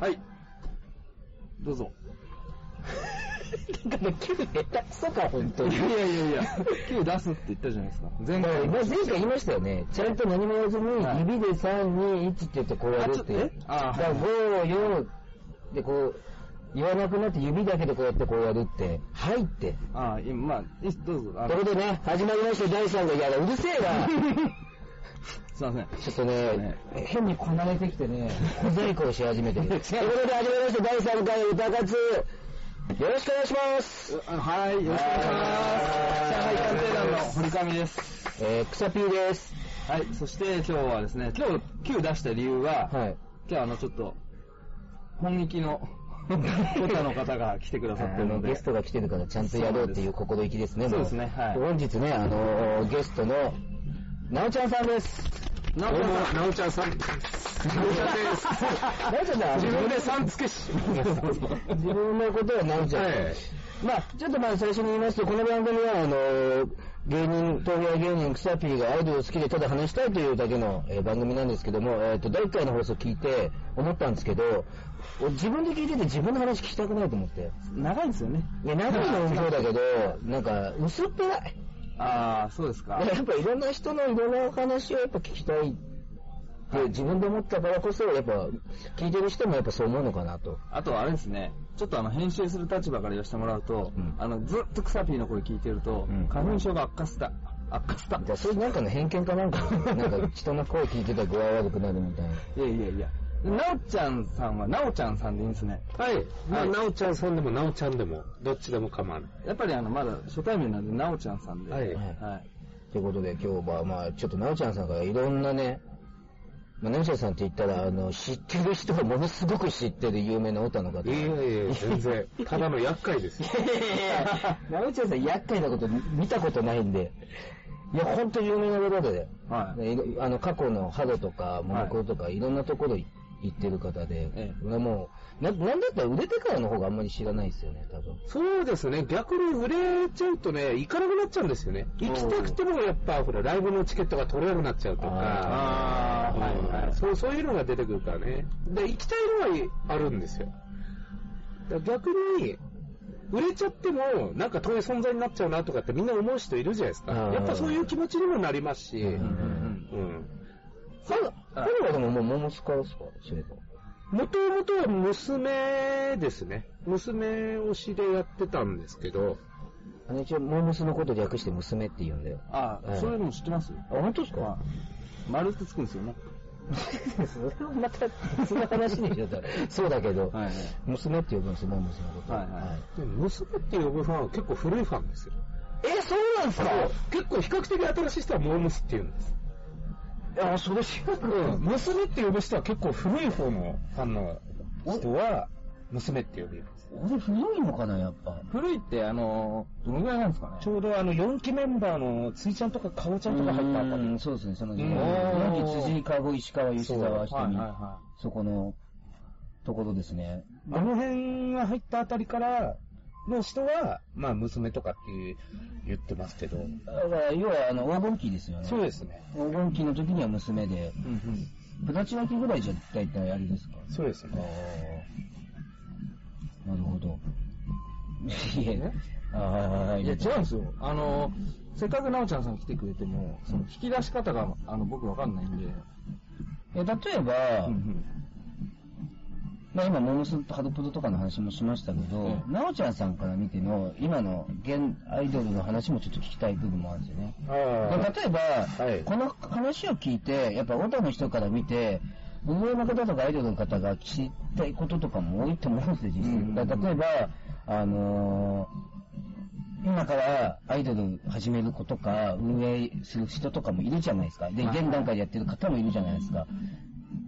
はい。どうぞ。なんかね、キュ下手くそか、本当に。いやいやいや、9出すって言ったじゃないですか。前まあ回。まあ前回言いましたよね。ちゃんと何も言わずに、はい指で3、2、1って言ってこうやるって。ああだから5、4でこう、言わなくなって指だけでこうやってこうやるって。はいって。ああ、今、まあ、いどうぞ。あということでね、始まりました第3回。いや、うるせえな。すいません。ちょっとね、変にこなれてきてね、小細工をし始めて。ということで始まりました第3回歌活。よろしくお願いします。あはい、よろしくお願いします。上海探偵団の堀上です。えー、草ピーです。はい、そして今日はですね、今日9出した理由は、はい。今日あのちょっと、本気の、コタの方が来てくださってるので、ゲストが来てるからちゃんとやろうっていう心意気ですね。もそうですねはい本日ね、あのーゲストの、なおちゃんさんです。なおちゃんさんなおちゃんさん。なおちゃんです。なおちゃんだ自分でさんつけし。自分のことはなおちゃん。はいまあ、ちょっとまあ最初に言います。と、この番組は、あの芸人、東京芸人、草ピーがアイドル好きでただ話したいというだけの、えー番組なんです。けども、えっ、と、第1回の放送聞いて思ったんです。けど、自分で聞いてて自分の話聞きたくないと思って。長いんです。よね。いや、長いのもそうだけど、なんか、薄っぺらい。ああ、そうですか。やっぱいろんな人のいろんなお話をやっぱ聞きたいって自分で思ったからこそ、やっぱ聞いてる人もやっぱそう思うのかなと。あとあれですね、ちょっとあの編集する立場から言わせてもらうと、うんあのずっとクサピーの声聞いてると、うん花粉症が悪化した。悪化した。じゃあそれなんかの偏見かなんか、なんか人の声聞いてたら具合悪くなるみたいな。いやいやいや。なおちゃんさんは、なおちゃんさんでいいんですね。はい。まあ、はいなおちゃんさんでもなおちゃんでも、どっちでも構わない。やっぱりあの、まだ初対面なんで、なおちゃんさんで。はいはい。ということで今日はまあちょっとなおちゃんさんからいろんなね、まあ、なおちゃんさんって言ったら、あの、知ってる人がものすごく知ってる有名なオタの方。いやいやいや、全然。ただの厄介ですよ。なおちゃんさん厄介なこと見たことないんで。いや、ほんと有名な方で。はいねいろあの、過去のハドとか、モノクロとか、いろんなところ行ってる方で、ええ俺もう、な、なんだったら売れてからの方があんまり知らないですよね、多分。そうですね。逆に売れちゃうとね、行かなくなっちゃうんですよね。行きたくてもやっぱ、ほら、ライブのチケットが取れなくなっちゃうとか。はいはいそう、そういうのが出てくるからね。で、行きたいのはあるんですよ。逆に、売れちゃっても、なんか遠い存在になっちゃうなとかってみんな思う人いるじゃないですか。やっぱそういう気持ちにもなりますし。うんうんうん。彼彼はでももうモモスカですか知れた。もともとは娘ですね。娘推しでやってたんですけど、あの一応、モームスのこと略して娘って言うんだよ。ああ、はいそういうのも知ってます？あ、本当ですか？はい丸ってつくんですよね。それはまた別の話にしちゃったら。そうだけど、はいはい娘って呼ぶんですよ、モームスのこと。はいはいで娘って呼ぶファンは結構古いファンですよ。え、そうなんですか？結構比較的新しい人はモームスって言うんです。あ、それ知らなうん。娘って呼ぶ人は結構古い方のファンの人は、娘って呼びます。俺古いのかな、やっぱ。古いって、あの、どのぐらいなんですかねちょうどあの4期メンバーのついちゃんとかかおちゃんとか入ったあたりうん。そうですね、その、ん四期辻、かご、石川、吉沢、はい瞳はいはそこの、ところですね。あの辺が入ったあたりからの人は、まあ娘とかっていう言ってますけど。だから、要は、あの、黄金期ですよね。そうですね。黄金期の時には娘で、うんうん。プラチナ期ぐらいじゃ大体あれですか？そうですあね。あ、なるほど。いえ、ああ、はいいや、違うんですよ。あの、せっかくなおちゃんさん来てくれても、その引き出し方が、あの、僕わかんないんで。いや、例えば、うんまあ今、モノスとハドプロとかの話もしましたけど、うんなおちゃんさんから見ての、今の現アイドルの話もちょっと聞きたい部分もあるんですよね。例えば、はいこの話を聞いて、やっぱオタの人から見て、運営の方とかアイドルの方が知りたいこととかも多いと思うんですよ、実際。例えば、あのー今からアイドル始める子とか、運営する人とかもいるじゃないですか。で、はい現段階でやってる方もいるじゃないですか。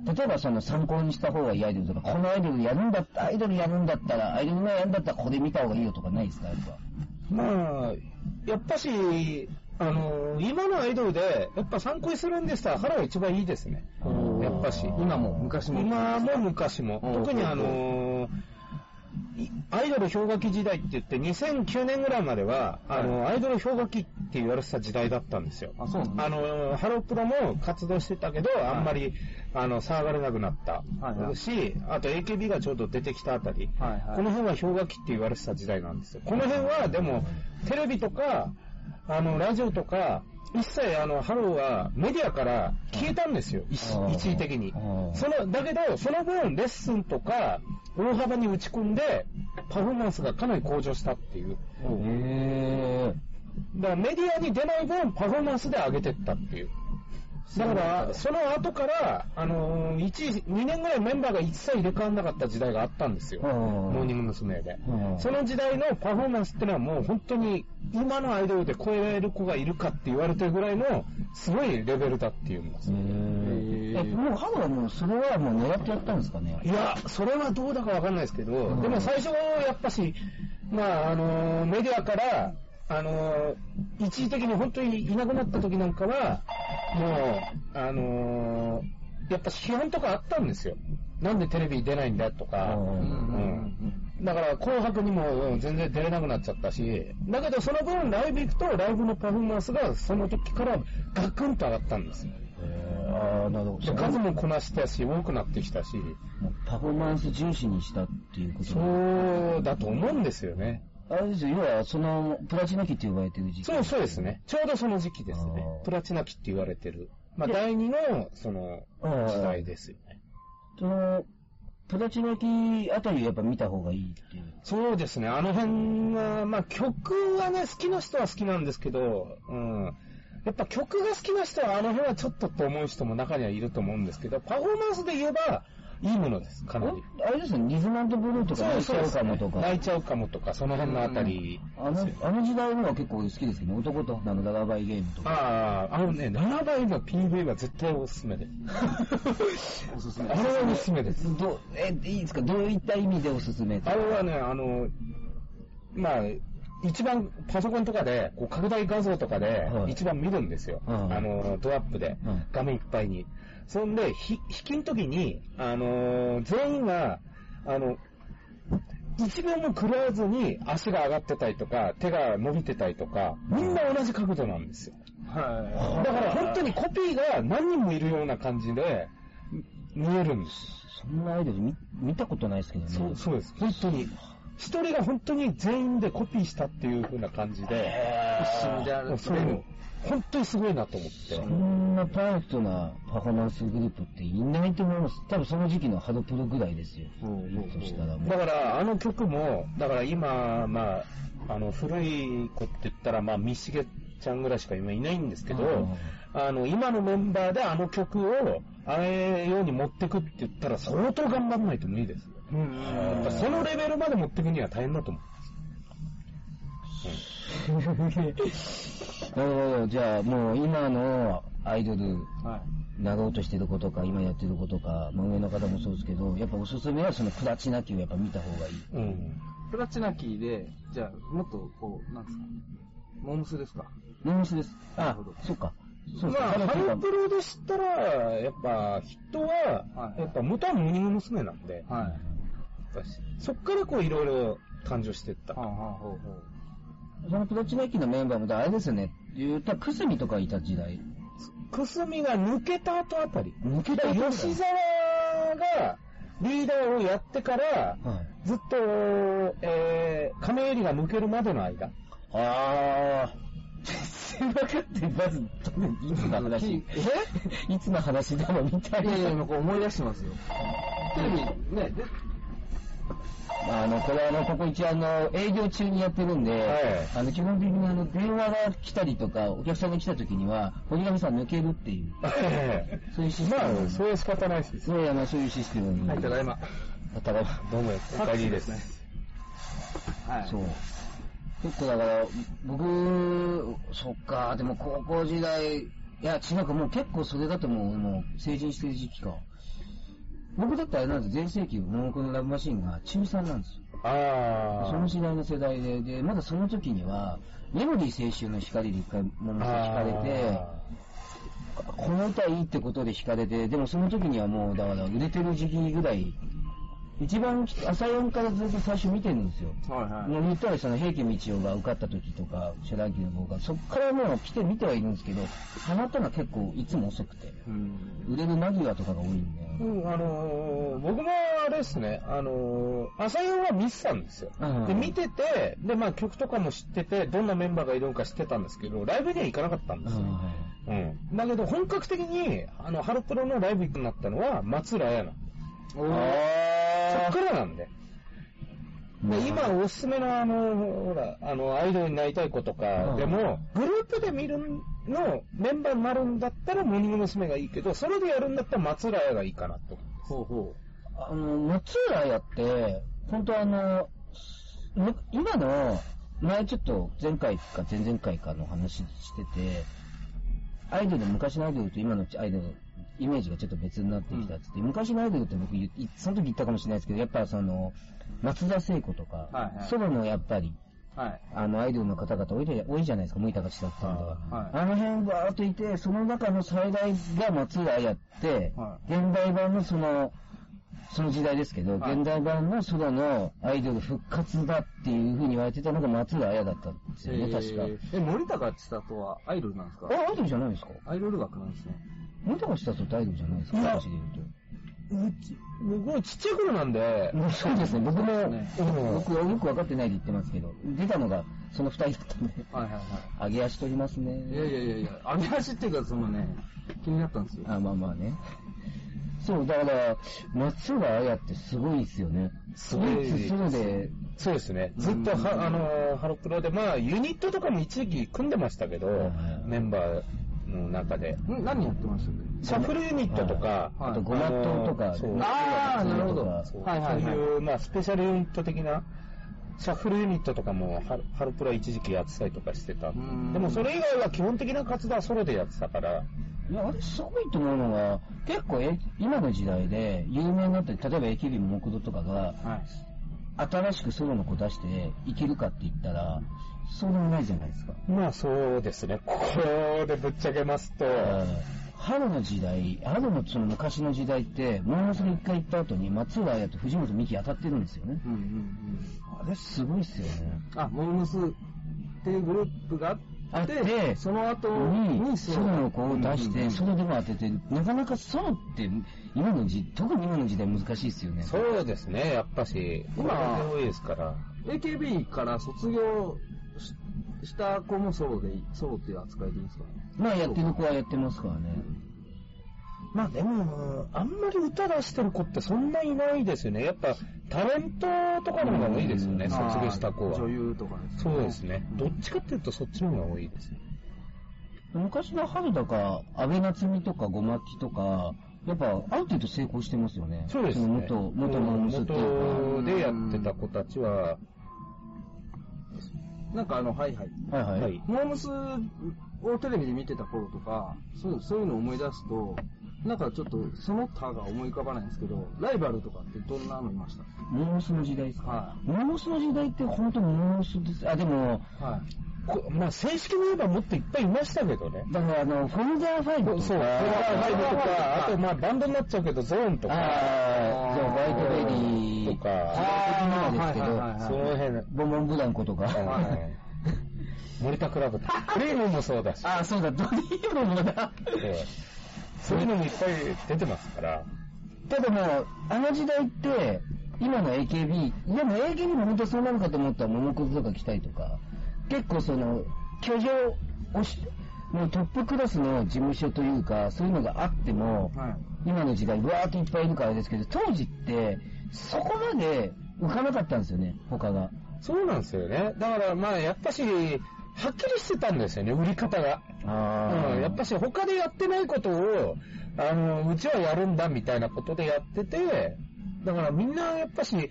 例えばその参考にした方がいいアイドルとか、このアイドルやるんだった、アイドルやるんだったら、アイドルのやるんだったらこれ見た方がいいよとかないですか、やっぱ。まあ、やっぱし、あの今のアイドルで、やっぱ参考にするんでしたら、腹が一番いいですね。やっぱし。今も昔も今も昔も。うん特にあのいアイドル氷河期時代って言って、2009年ぐらいまでは、あの、アイドル氷河期って言われてた時代だったんですよ。あ、そうな。あの、ハロプロも活動してたけど、あんまり、あの、騒がれなくなった。はいはいし、あと AKB がちょうど出てきたあたり、はいはいこの辺は氷河期って言われてた時代なんですよ。この辺は、でも、テレビとか、あの、ラジオとか、一切、あの、ハローはメディアから消えたんですよ。一時的に。その、だけど、その分、レッスンとか、大幅に打ち込んで、パフォーマンスがかなり向上したっていう。へだからメディアに出ない分、パフォーマンスで上げてったっていう。だから、その後から、あのー、1、2年ぐらいメンバーが一切入れ替わんなかった時代があったんですよ。うんモーニング娘。でうん。その時代のパフォーマンスってのはもう本当に、今のアイドルで超えられる子がいるかって言われてるぐらいの、すごいレベルだっていうんです。え。え、もうハロはもうそれはもう狙ってやったんですかね？いや、それはどうだかわかんないですけど、うんでも最初はやっぱし、まあ、あのーメディアから、あのー一時的に本当にいなくなった時なんかは、もう、あのーやっぱ批判とかあったんですよ。なんでテレビに出ないんだとか、だから紅白にもうん全然出れなくなっちゃったし、だけどその分ライブ行くとライブのパフォーマンスがその時からガクンと上がったんですよ。えーああ、なるほど。で数もこなしたし、多くなってきたし、パフォーマンス重視にしたっていうことそうだと思うんですよね。あれですよ、要はそのプラチナ期って呼ばれてる時期。そうそうですね。ちょうどその時期ですね。プラチナ期って言われてる。まあ、第二の、その、時代ですよね。その、プラチナ期あたりやっぱ見た方がいいっていう。そうですね。あの辺は、まあ、曲はね、好きな人は好きなんですけど、うん。やっぱ曲が好きな人はあの辺はちょっとと思う人も中にはいると思うんですけど、パフォーマンスで言えば、いいものです、かなり。あれですよね、リズムブルーとか泣いちゃうかもとか。泣いちゃうかもとか、その辺のあたり。あの、あの時代のは結構好きですけどね、男と女のララバイゲームとか。ああ、あのね、7倍の PV は絶対おすすめで。おすすめあれはおすすめです。どうえ、いいですか？どういった意味でおすすめあれはね、あの、まあ、一番パソコンとかで、こう拡大画像とかでは、い一番見るんですよ。うんあの、ドアップでうん、画面いっぱいに。そんで、ひ引きの時に、あの、全員が、あの、一秒も狂わずに足が上がってたりとか、手が伸びてたりとか、みんな同じ角度なんですよ。はだから本当にコピーが何人もいるような感じで、見えるんです。そんなアイドル見見たことないですけどね。そう、そうです。本当に。一人が本当に全員でコピーしたっていう風な感じで、一瞬でそれも、本当にすごいなと思って。そんなパーフェクトなパフォーマンスグループっていないと思います。多分その時期のハロプロぐらいですよ。うんうんうんいるとしたら。だから、あの曲も、だから今、まあ、あの、古い子って言ったら、まあ、ミシゲちゃんぐらいしか今いないんですけど、あの、今のメンバーであの曲を、あれように持ってくって言ったら、相当頑張らないと無理ですよ。うんやっぱそのレベルまで持ってくには大変だと思う。なるほど。じゃあもう今のアイドル、はい。なろうとしてることか、今やってることか、まあ上の方もそうですけど、やっぱおすすめはそのプラチナ期をやっぱ見た方がいい。うん。プラチナキーで、じゃあ、もっと、こう、なんですか、モームスですか？ノームスです。あなるほど、そっか。まあ、ハハロプロで知ったら、やっぱ、人は、はいやっぱ元はモーニング娘。なんで、はい。そっからこういろいろ誕生していった。はあ、はあ、ほうほう。そのプラチナ期のメンバーも、あれですよね、言ったらクスミとかいた時代。くすみが抜けた後あたり。抜けた吉沢がリーダーをやってから、はい。ずっと、えー、亀入りが抜けるまでの間。あー。分かって、まず、いつの話え？いつの話でもみたいいやいや、こう思い出してますよ。テレビ、ね、であの、これあの、ここ一応あの、営業中にやってるんで、はいあの、基本的にあの、電話が来たりとか、お客さんが来た時には、堀上さん抜けるっていう、そういうシステム。まあ、そういう仕方ないです。そうそういうシステムに。はい、ただいま。あただいま。どうも、お帰りです。ね。はい。そう。結構だから、僕、そっか、でも高校時代、いや、違うか、もう結構それだともう、もう成人してる時期か。僕だってあれなんです全盛期、モンコのラブマシンが中3なんですよ。あその時代の世代で、で、まだその時には、メロディー青春の光で一回、モンコ弾かれて、この歌いいってことで弾かれて、でもその時にはもう、だから売れてる時期ぐらい一番朝4からずっと最初見てるんですよ。はいはい。もう言ったらその平家道夫が受かった時とか、遮断機の動画、そっからもう来て見てはいるんですけど、ハマったのは結構いつも遅くて、うん。売れる間際とかが多いんで。うん、あのー僕もあれですね、あのー朝夜は見てたんですよ。うんで、見てて、で、まあ曲とかも知ってて、どんなメンバーがいるのか知ってたんですけど、ライブには行かなかったんですよ。うん。だけど、本格的に、あの、ハロプロのライブ行くなったのは、松浦綾菜。おそっからなんで。で、今おすすめのあの、ほら、あの、アイドルになりたい子とかでも、グループで見るのメンバーになるんだったらモーニング娘。がいいけど、それでやるんだったら松浦綾がいいかなと。ほうほあの、松浦綾って、本当あの、む今の、前ちょっと前回か前々回かの話してて、アイドル、昔のアイドルと今のアイドル、イメージがちょっと別になってきたってって、昔のアイドルって僕その時言ったかもしれないですけど、やっぱその、松田聖子とか、はいはいソロのやっぱり、う。はい。あの、アイドルの方々多いで多いじゃないですか、向いた勝ちだったんでは。はいあの辺バーっといて、その中の最大が松浦綾って、は現代版のその、その時代ですけど、はい現代版のソロのアイドル復活だっていう風に言われてたのが松浦綾だったんですよね、確か。え、森高千里はアイドルなんですか？あ、アイドルじゃないですかアイドル枠なんですね。森高千里ってアイドルじゃないですか、私で言ううち僕もちっちゃい頃なんでそうですね、僕も、僕はよく分かってないで言ってますけど、出たのがその二人だったんで、はいはいは上げ足取りますね。い。いやいやいやいや、揚げ足っていうか、そのね、気になったんですよ。あ、まあまあね。そう、だから、松浦綾ってすごいですよね。すごい唯一ソロで、そうですね。ずっとうんは、あの、ハロプロで、まあ、ユニットとかも一時期組んでましたけどはい、メンバーの中で。ん。何やってましたっけシャッフルユニットとか、はい。あとごまっととか、そう。あーなるほど。そう。はいはいはい。そういう、まあ、スペシャルユニット的な、シャッフルユニットとかもハロ、ハロプロは一時期やってたりとかしてた。んで。もそれ以外は基本的な活動はソロでやってたから、いや、あれすごいと思うのが、結構え、今の時代で有名になって、例えば AKB も木戸とかが、はい。新しくソロの子出していけるかって言ったら、そうでもないじゃないですか。まあそうですね。ここでぶっちゃけますと、春の時代、春のその昔の時代って、モームスが一回行った後に松浦綾と藤本美貴当たってるんですよね。うんうんうん。あれすごいっすよね。あ、モームスっていうグループがあって、あってその後に、にソロの子を出して、ソロでも当ててる。なかなかソロって、今の時、特に今の時代難しいっすよね。そうですね、やっぱし、今多いですから。AKB から卒業しした子もソロでいい、ソロっていう扱いでいいんですかね。まあやってる子はやってますからね。まあでも、あんまり歌出してる子ってそんないないですよね。やっぱ、タレントとかの方が多いですよね、うん卒業した子は。女優とかですそうですね。どっちかっていうとそっちの方が多いですね。昔の春だか、安倍夏美とかごまきとか、やっぱある程度成功してますよね。そうですね。の元、元モームスっていう元でやってた子たちは、なんかあの、はいはい。か。はいはい。はいモームスをテレビで見てた頃とか、そうそういうのを思い出すと、なんかちょっとその他が思い浮かばないんですけど、ライバルとかってどんなのいました？モームスの時代ですか？はモームスの時代って本当にモームスです。あ、でも、い。はい。こまあ正式に言えばもっといっぱいいましたけどね。だからあの、フォルダー5とか。そう、フォルダー5とか、あとまあバンドになっちゃうけど、ゾーンとか、ああ、そう、バイトベリーとか。あーですけど、その辺、ボンボンブランコとか。はい。森田クラブとか、クリームもそうだし、ああ、そうだ、ドリームもだ。ええ。そういうのもいっぱい出てますから、ただもう、あの時代って、今の AKB、でも AKB も本当そうなのかと思ったら、桃くずとか来たりとか、結構その、居城をし、もうトップクラスの事務所というか、そういうのがあっても、はい。今の時代、わーっといっぱいいるからですけど、当時って、そこまで浮かなかったんですよね、他が。そうなんですよね。だからまあやっぱし、はっきりしてたんですよね、売り方が。あうん、やっぱし他でやってないことを、あの、うちはやるんだみたいなことでやってて、だからみんなやっぱし、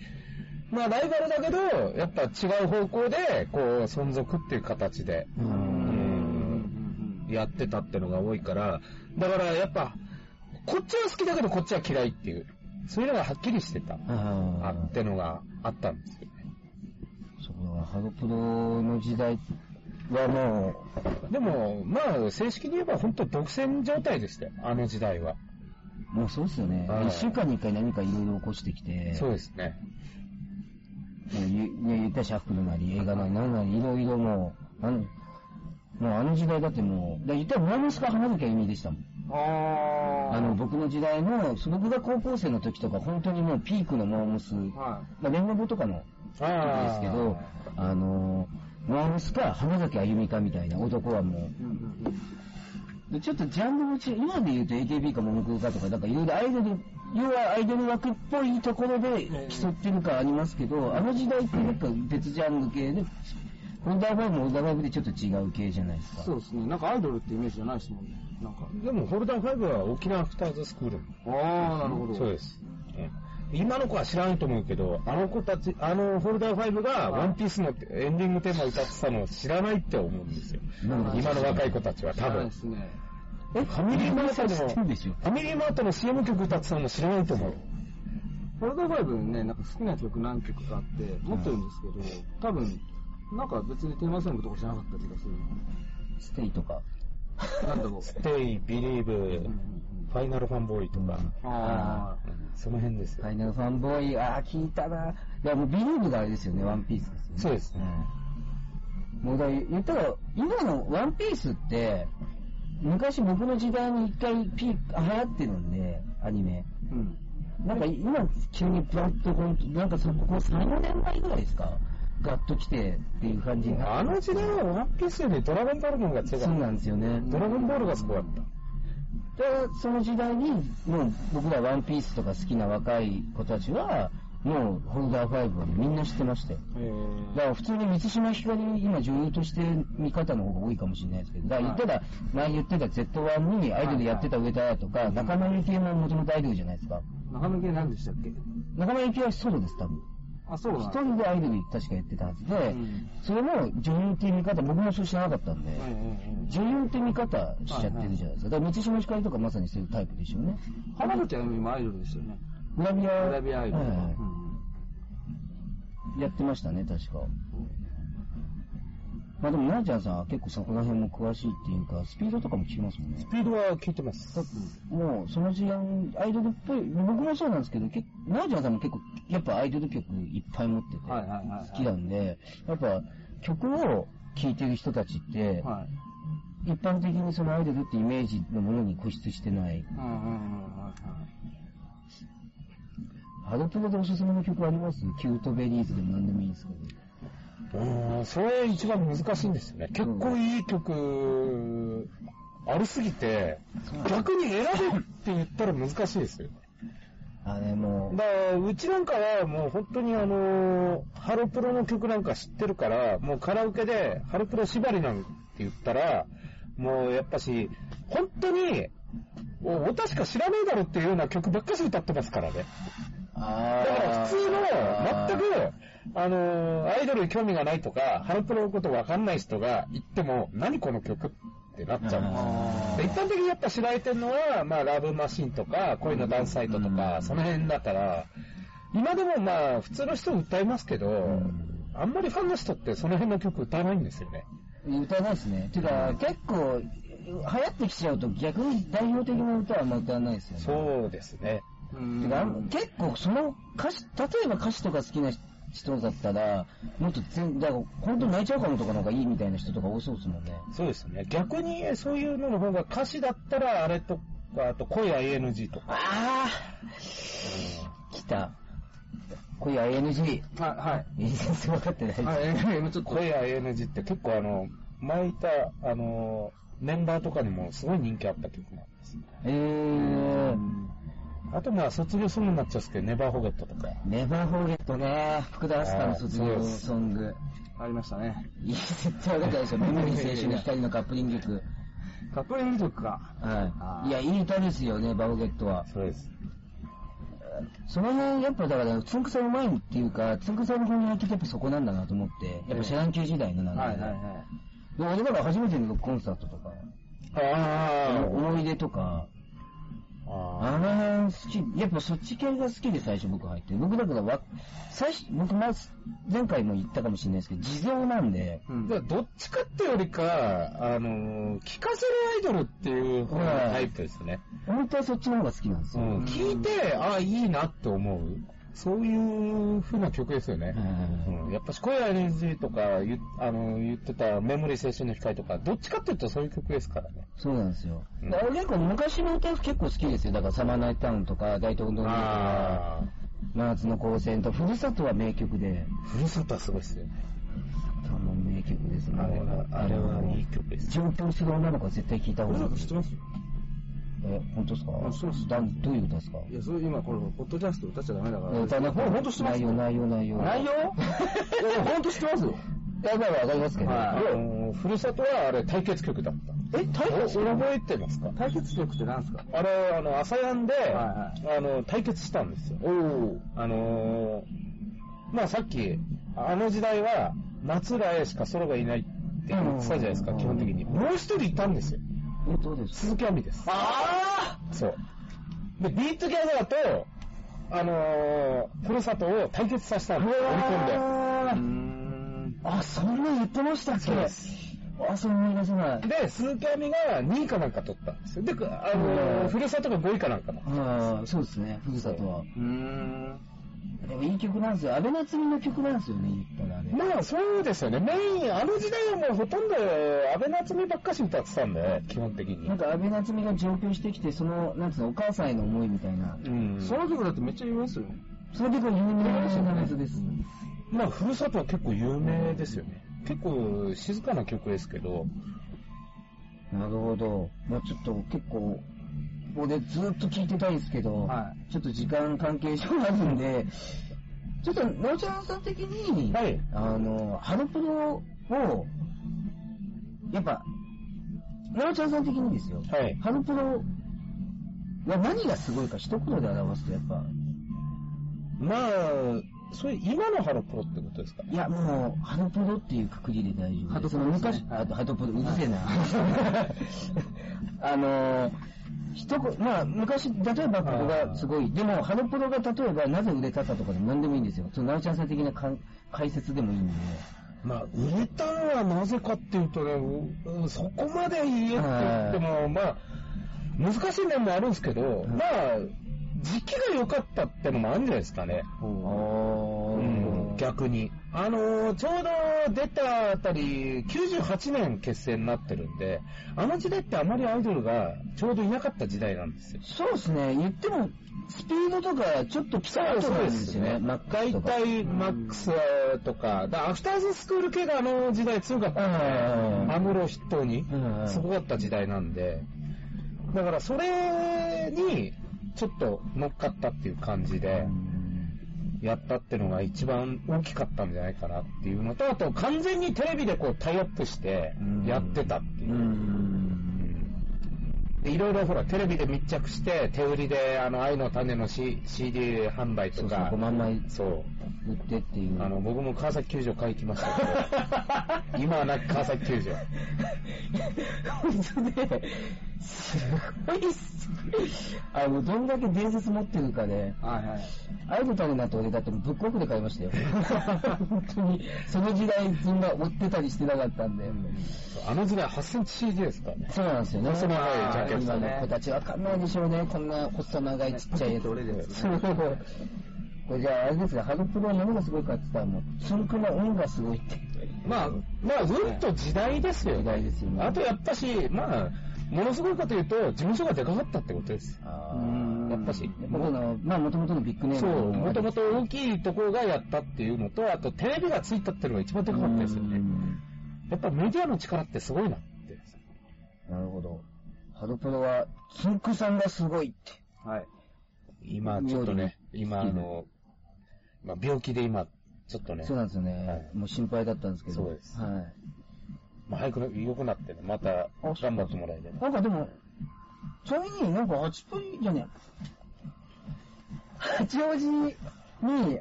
まあライバルだけど、やっぱ違う方向で、こう、存続っていう形で、やってたってのが多いから、だからやっぱ、こっちは好きだけどこっちは嫌いっていう、そういうのがはっきりしてた、ああってのがあったんですよね。そうだ、ハロプロの時代はもでも、まあ、正式に言えば本当独占状態でしたよ、あの時代は。もうそうですよね。はい一週間に一回何かいろいろ起こしてきて、そうですね。言ったシャッフルなり映画なり何なりいろいろもう、あの、もうあの時代だってもう、だ言ったらモームスか花咲あゆみでしたもん。ああの、僕の時代の、僕が高校生の時とか本当にもうピークのモームス、はまあ、連合とかの時ですけど、あの、モームスか花咲あゆみかみたいな男はもう、い。うんうん。でちょっとジャンルも違う、今で言うと AKB かモモクロかとか、なんかいろいろアイドル、要はアイドル枠っぽいところで競ってる感ありますけど、あの時代ってなんか別ジャンル系で、ホルダー5もホルダー5でちょっと違う系じゃないですか。そうですね。なんかアイドルってイメージじゃないですもんね。なんか。でも、ホルダー5は沖縄アフターズスクール。ああ、なるほど。そうです。うん今の子は知らないと思うけど、あの子たち、あのホルダー5がワンピースのエンディングテーマ歌ってたのを知らないって思うんですよ。うん今の若い子たちは多分知らないで。すね。え、ファミリーマートの、ファミリーマートの CM 曲歌ってたの知らないと思う。ホルダーファイブね、なんか好きな曲何曲かあって、持ってるんですけど、多分、なんか別にテーマソングとかじゃなかった気がするステイとか。な。なんだろう。Stay, Believe, うんうんファイナルファンボーイとか、あうんその辺ですよ。ファイナルファンボーイ、あー聞いたな。いやもうビリーブがあれですよね、ワンピースですよね。そうですね。もうだ言ったら、今のワンピースって、昔僕の時代に一回ピーク、流行ってるんで、アニメ。あ。うん。なんか今急にプラッとこんなんかそここ3、4年前ぐらいですか？ガッと来てっていう感じあの時代はワンピースよりドラゴンボールの方が強かそうっなんですよね。た。ドラゴンボールがすごかった。で、その時代に、もう僕らワンピースとか好きな若い子たちは、もうホルダー5はみんな知ってましたよ。えだから普通に満島ひかり、今女優として見方の方が多いかもしれないですけど、だから言ってた、前言ってた Z1 にアイドルやってた上田とか、仲間由紀恵ももともとアイドルじゃないですか。ー、中野系何でしたっけ？仲間由紀恵はソロです、多分。あ、そう一だ。人でアイドル確かやってたはずで、うんそれも女優って見方、僕もそう知らなかったんで、うん女優って見方しちゃってるじゃないですか。だから満島ひかりとかまさにそういうタイプでしょうね。浜口あゆみもアイドルですよね。グラビア、グラビアアイドル。はいうんやってましたね、確か。まあでも、なーちゃんさんは結構そこら辺も詳しいっていうか、スピードとかも聞きますもんねス。ピードは聞いてます。もう、その時代にアイドルっぽい、僕もそうなんですけど、結構、なーちゃんさんも結構、やっぱアイドル曲いっぱい持ってて、はいはいはいはい好きなんで、やっぱ曲を聴いてる人たちって、はい。一般的にそのアイドルってイメージのものに固執してない。ハロプロでおすすめの曲あります？キュートベリーズでも何でもいいんですけど。うん、それ一番難しいんですよね。結構いい曲、ありすぎて、逆に選べって言ったら難しいですよ。あれもうだ、から、うちなんかはもう本当にあの、ハロプロの曲なんか知ってるから、もうカラオケでハロプロ縛りなんて言ったら、もうやっぱし、本当に、お、おたしか知らねえだろっていうような曲ばっかし歌ってますからね。あだから普通の、全く、あの、アイドルに興味がないとか、ハロプロのことわかんない人が言っても、何この曲ってなっちゃうんです一般的にやっぱ知られてるのは、まあ、ラブマシンとか、恋のダンスサイトとか、その辺だから、今でもまあ、普通の人歌いますけど、あんまりファンの人ってその辺の曲歌わないんですよね。歌わないですね。てか、結構、流行ってきちゃうと逆に代表的な歌はあんま歌わないですよね。そうですね。うんてか、あの結構その歌詞、例えば歌詞とか好きな人だったら、もっと全、だから本当泣いちゃうかもとかの方がいいみたいな人とか多そうですもんね。そうですね。逆にそういうのの方が歌詞だったら、あれとか、あと恋は ANG とか。ああ来た。こういう ING。はい、はい。全然分かってないです。はい、ちょっと、恋や ANG って結構あの、前いた、あの、メンバーとかにもすごい人気あった曲なんです。えー、あとまあ卒業ソングになっちゃうんですけど、ネバーホゲットとか。ネバーフォーゲットね。福田明日香の卒業ソング。ありましたね。いや、絶対分かってないですよ。メモリー青春の光のカップリング曲。カップリング曲か。はい。いや、いい歌ですよね、バオゲットは。そうです。その辺、やっぱだから、つんくさんうまいっていうか、つんくさんの本気ってやっぱそこなんだなと思って、やっぱシャラン級時代のなんで、はいはいはい。で俺だから初めてのコンサートとか、あ思い出とか、あの辺好き、やっぱそっち系が好きで最初僕入って。僕だからわ、最初、僕まず、前回も言ったかもしれないですけど、地蔵なんで、うんだからどっちかってよりか、あの、聴かせるアイドルっていう方のタイプですね。本当はそっちの方が好きなんですよ。うん、聞いて、ああ、いいなって思う。そういう風な曲ですよね。うん、やっぱし、声 NG とか言あの言ってたメモリー青春の光とか、どっちかっていうとそういう曲ですからね。そうなんですよ。うんだから俺結構昔の歌結構好きですよ。だからサマーナイトタウンとか、大東運動とか、あ真夏の光線と、ふるさとは名曲で、あ、ふるさとはすごいですよね。あの名曲ですね。あれは、あれはいい曲です。上京する女の子は絶対聞いた方がいいと知って。ます？え、本当ですか？あそうですだどういう歌ですか？いや、それ今これ、ポッドキャスト歌っちゃダメだから。歌のほんほんと知ってます？内容、内容、内容。内容？いや、ほんと知ってますよ。いや、まあわかりますけど。はいあのふるさとはあれ対決曲だった。え、対決？お覚えてますか？対決曲って何ですか？あれ、あの、朝やんで、はあの、対決したんですよ。おあのー、まあさっき、あの時代は、松浦へしかソロがいないって言ってたじゃないですか、うん基本的に。もう一人いたんですよ。え、どうですか鈴木亜美です。あそう。で、 BE TOGETHER と、あのー、ふるさとを対決させたんですよ、オリコン。あ、そんな言ってましたっけ？そうです。あ、そんな言い出せない。で、鈴木亜美が2位かなんか取ったんですよ。で、あのー、ふるさとが5位かなんかな。ああ、そうですね、ふるさとは。うーん。でもいい曲なんですよ。安倍なつみの曲なんですよね、言ったらあれ。まあそうですよね。メイン、あの時代はもうほとんど安倍なつみばっかし歌ってたんで、基本的になん。か安倍なつみが上京してきて、その、なんつうの、お母さんへの思いみたいな。うん。その曲だってめっちゃ有名ですよ。その曲は有名なやつです。まあ、ふるさとは結構有名ですよね。結構静かな曲ですけど、なるほど。まあちょっと結構、俺ずっと聴いてたいんですけど、はちょっと時間関係上あるんで、ちょっと、のーちゃんさん的に、はいあの、ハロプロを、やっぱ、のーちゃんさん的にですよ、はい。ハロプロは何がすごいか一言で表すと、やっぱ、まあ、それ今のハロプロってことですか？いや、もう、ハロプロっていうくくりで大丈夫です。ハトプロ昔、あとハトプロ、うるせえな。あの、一言、まあ、昔、例えばここがすごい、でも、ハロプロが例えばなぜ売れたかとかでも何でもいいんですよ。その、なおちゃんさん的な解説でもいいんで。まあ、売れたのはなぜかっていうとね、ううそこまで言えって言っても、まあ、難しい面もあるんですけど、うんまあ、時期が良かったってのもあるんじゃないですかね。あうん逆に。あのーちょうど出たあたり、98年結成になってるんで、あの時代ってあまりアイドルがちょうどいなかった時代なんですよ。そうですね。言っても、スピードとかちょっと来た後なんですよね。マック大。体、マックスとか、だアフターズスクール系があの時代強かったんで、うんアムロ筆頭にうんすごかった時代なんで、だからそれにちょっと乗っかったっていう感じで、やったってのが一番大きかったんじゃないかなっていうのと、あと完全にテレビでこうタイアップしてやってたっていう。いろいろほら、テレビで密着して、手売りで、あの、愛の種の、C、CD 販売とそうそう、か5、万枚そう。売ってっていう。あの、僕も川崎球場買い行きました。けど、今はなく川崎球場。本当で、すごいっす。あの、どんだけ伝説持ってるかで、はいはい。アイドルになって俺だってブックオフで買いましたよ。本当に、その時代そんな追ってたりしてなかったんで。あの時代8センチ CD ですからね。そうなんですよね。細長いジャケット今の子たちわかんないでしょうね。こんな細長いちっちゃいやつ。折れるやつそう。これじゃああれですね、ハロプロは何がすごいかって言ったらもう、つんくの音がすごいって。まあ、まあ、うんと時代ですよね。時代ですよねあとやっぱし、まあ、ものすごいかというと、事務所がでかかったってことです。やっぱし。僕の、まあ、もともとのビッグネームそう、もともと大きいところがやったっていうのと、あとテレビがついたっていうのが一番でかかったですよね。やっぱメディアの力ってすごいなって。なるほど。ハロプロは、つんくさんがすごいって。はい。今、ちょっとね、今、あの、まあ、病気で今、ちょっとね、そうなんですよね。はいもう心配だったんですけど。そうですはい。まあ、早く良くなってね、また頑張ってもらえれば。なんかでも、ちなみになんか八プリじゃねえ。八王子に、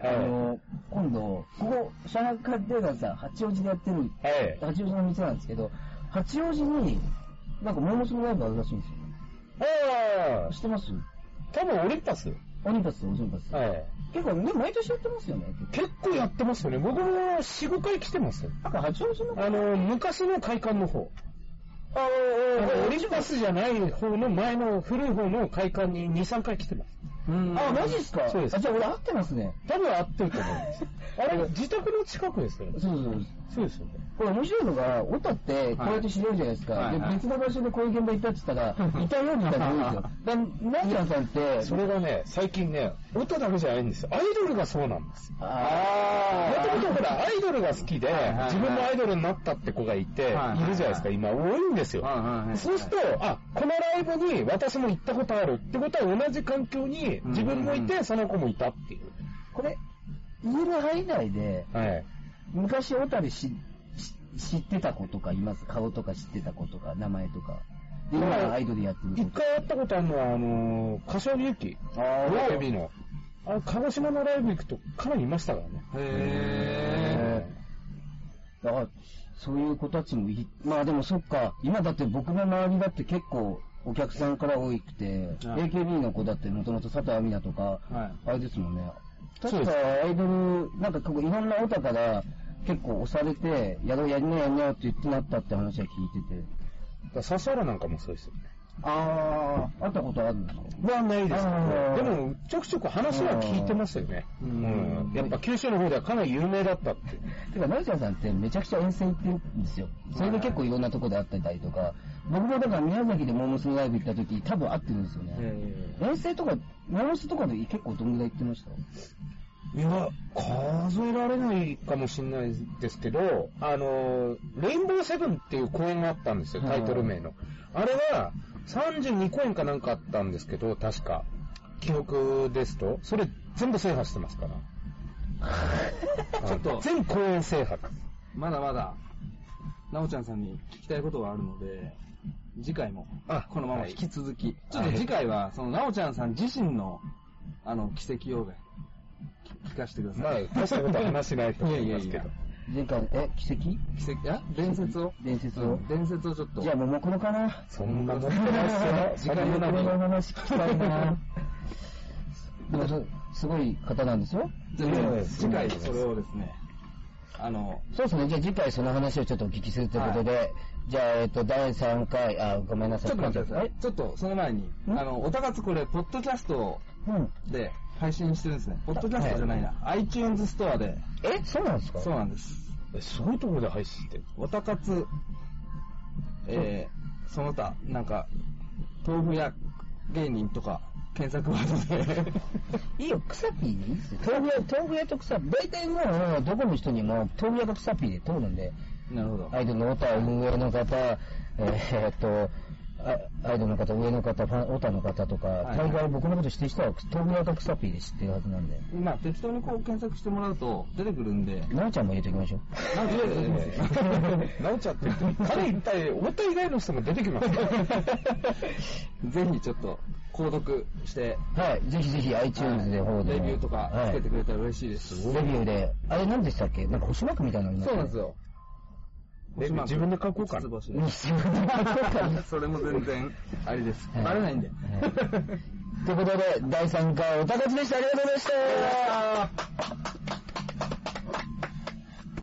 あの、今度、ここ、上海カテがさ、八王子でやってる、はい。八王子の店なんですけど、八王子に、なんかモーモスのライブあるらしいんですよ。ああ、知ってます？多分オリンパス。オリンパス、オリンパス。はい。結構ね、毎年やってますよね。結構やってますよね。僕も4、5回来てますよ。なんか八王子の、あの、昔の会館の方。ああのオリンパスじゃない方の前の古い方の会館に2、3回来てます。うんあ、マジっすか？そうですあ、じゃあ俺合ってますね。多分合ってると思います。あれ、自宅の近くですよね。そうそうそう。そうですよね。ここれ面白いのが、オタってこうやって知れるじゃないですか。で、別の場所でこういう現場行ったって言ったら、いたようにいたら多いですよ。だナジャンさんって、それがね、最近ね、音だけじゃないんですよ。アイドルがそうなんですよ。あもともとほら、アイドルが好きで自分もアイドルになったって子がいて、いるじゃはいないですか、今多いんですよ。そうすると、あ、このライブに私も行ったことあるってことは同じ環境に自分もいて、その子もいたっていう。これ、言える範囲内で、はい。昔オタで知知ってた子とかいます？顔とか知ってた子とか、名前とか。で今アイドルやってる。一回やったことあるのは、あのー、柏木由紀。あー AKB の。あれ、鹿児島のライブ行くとかなりいましたからね。へだから、そういう子たちもい、まあでもそっか、今だって僕の周りだって結構お客さんから多くて、はい AKB の子だってもともと佐藤亜美奈とか、はいあれですもんね。確かアイドル、なんかここいろんなオタから結構押されて、やろうやりなよやりなよって言ってなったって話は聞いてて。だから笹原なんかもそうですよね。あー、会ったことあるんですかはないですけど、でも、ちょくちょく話は聞いてますよね。ううんん。やっぱ九州の方ではかなり有名だったって。てか、ナイちゃんさんってめちゃくちゃ遠征行ってるんですよ。それで結構いろんなとこで会ってたりとか、僕もだから宮崎でモームスのライブ行った時、多分会ってるんですよね。え遠征とか、モームスとかで結構どんぐらい行ってました？いや、数えられないかもしれないですけど、あの、レインボーセブンっていう公演があったんですよ、タイトル名の。あれは、32公演かなんかあったんですけど、確か。記憶ですと、それ全部制覇してますから。ちょっと全公演制覇。まだまだ、なおちゃんさんに聞きたいことがあるので、次回もあこのままはい引き続き、ちょっと次回は、そのなおちゃんさん自身の、あの、奇跡をね、聞かせてくだまあさい。、大したことは話しないと思いますけど。いやいやい前回、え、奇跡？奇跡、あ？伝説を？伝説を？うん伝説をちょっと。じゃあ、ももクロかな？そんなもん ない。時間もなももクロのい。話聞きたいなでもそ、すごい方なんですよ。次回それをですね、あの、そうですね。じゃあ次回その話をちょっとお聞きするということで、じゃあ、えっと、第3回、あ、ごめんなさい。ちょっと待ってください。ちょっとその前に、あの、おたかつこれ、ポッドキャストうん。で配信してるんですね。ポッドキャストじゃないな。iTunes ストアで。え、そうなんですか？そうなんです。えすごいところで配信してる。おたかつ、えー、その他、なんか、豆腐屋芸人とか、検索ワードで。いいよ、草ピー？でいいですよ。豆腐屋、豆腐屋と草、大体もう、どこの人にも、豆腐屋が草ピーで通るんで、なるほど。アイドルのオタ運営の方、えーっと、あアイドルの方、上の方、ファンオタの方とか、はい大概僕のこと知ってる人は、豆腐屋が草ピーで知ってるはずなんで。まあ、適当にこう検索してもらうと出てくるんで。なおちゃんも入れておきましょう。なんでなおちゃんって、彼一体、思った以外の人も出てきます。ぜひちょっと、購読して、はい、ぜひぜひ iTunes で方でも。レビューとかつけてくれたら嬉しいです。レビューで、あれ何でしたっけ？なんか星マークみたいなのそうなんですよ。レビュー自分で書こうかな自分で書こうかなそれも全然 ありです。はいバレないんで。はいということで、第3回おたかつでした。ありがとうございました。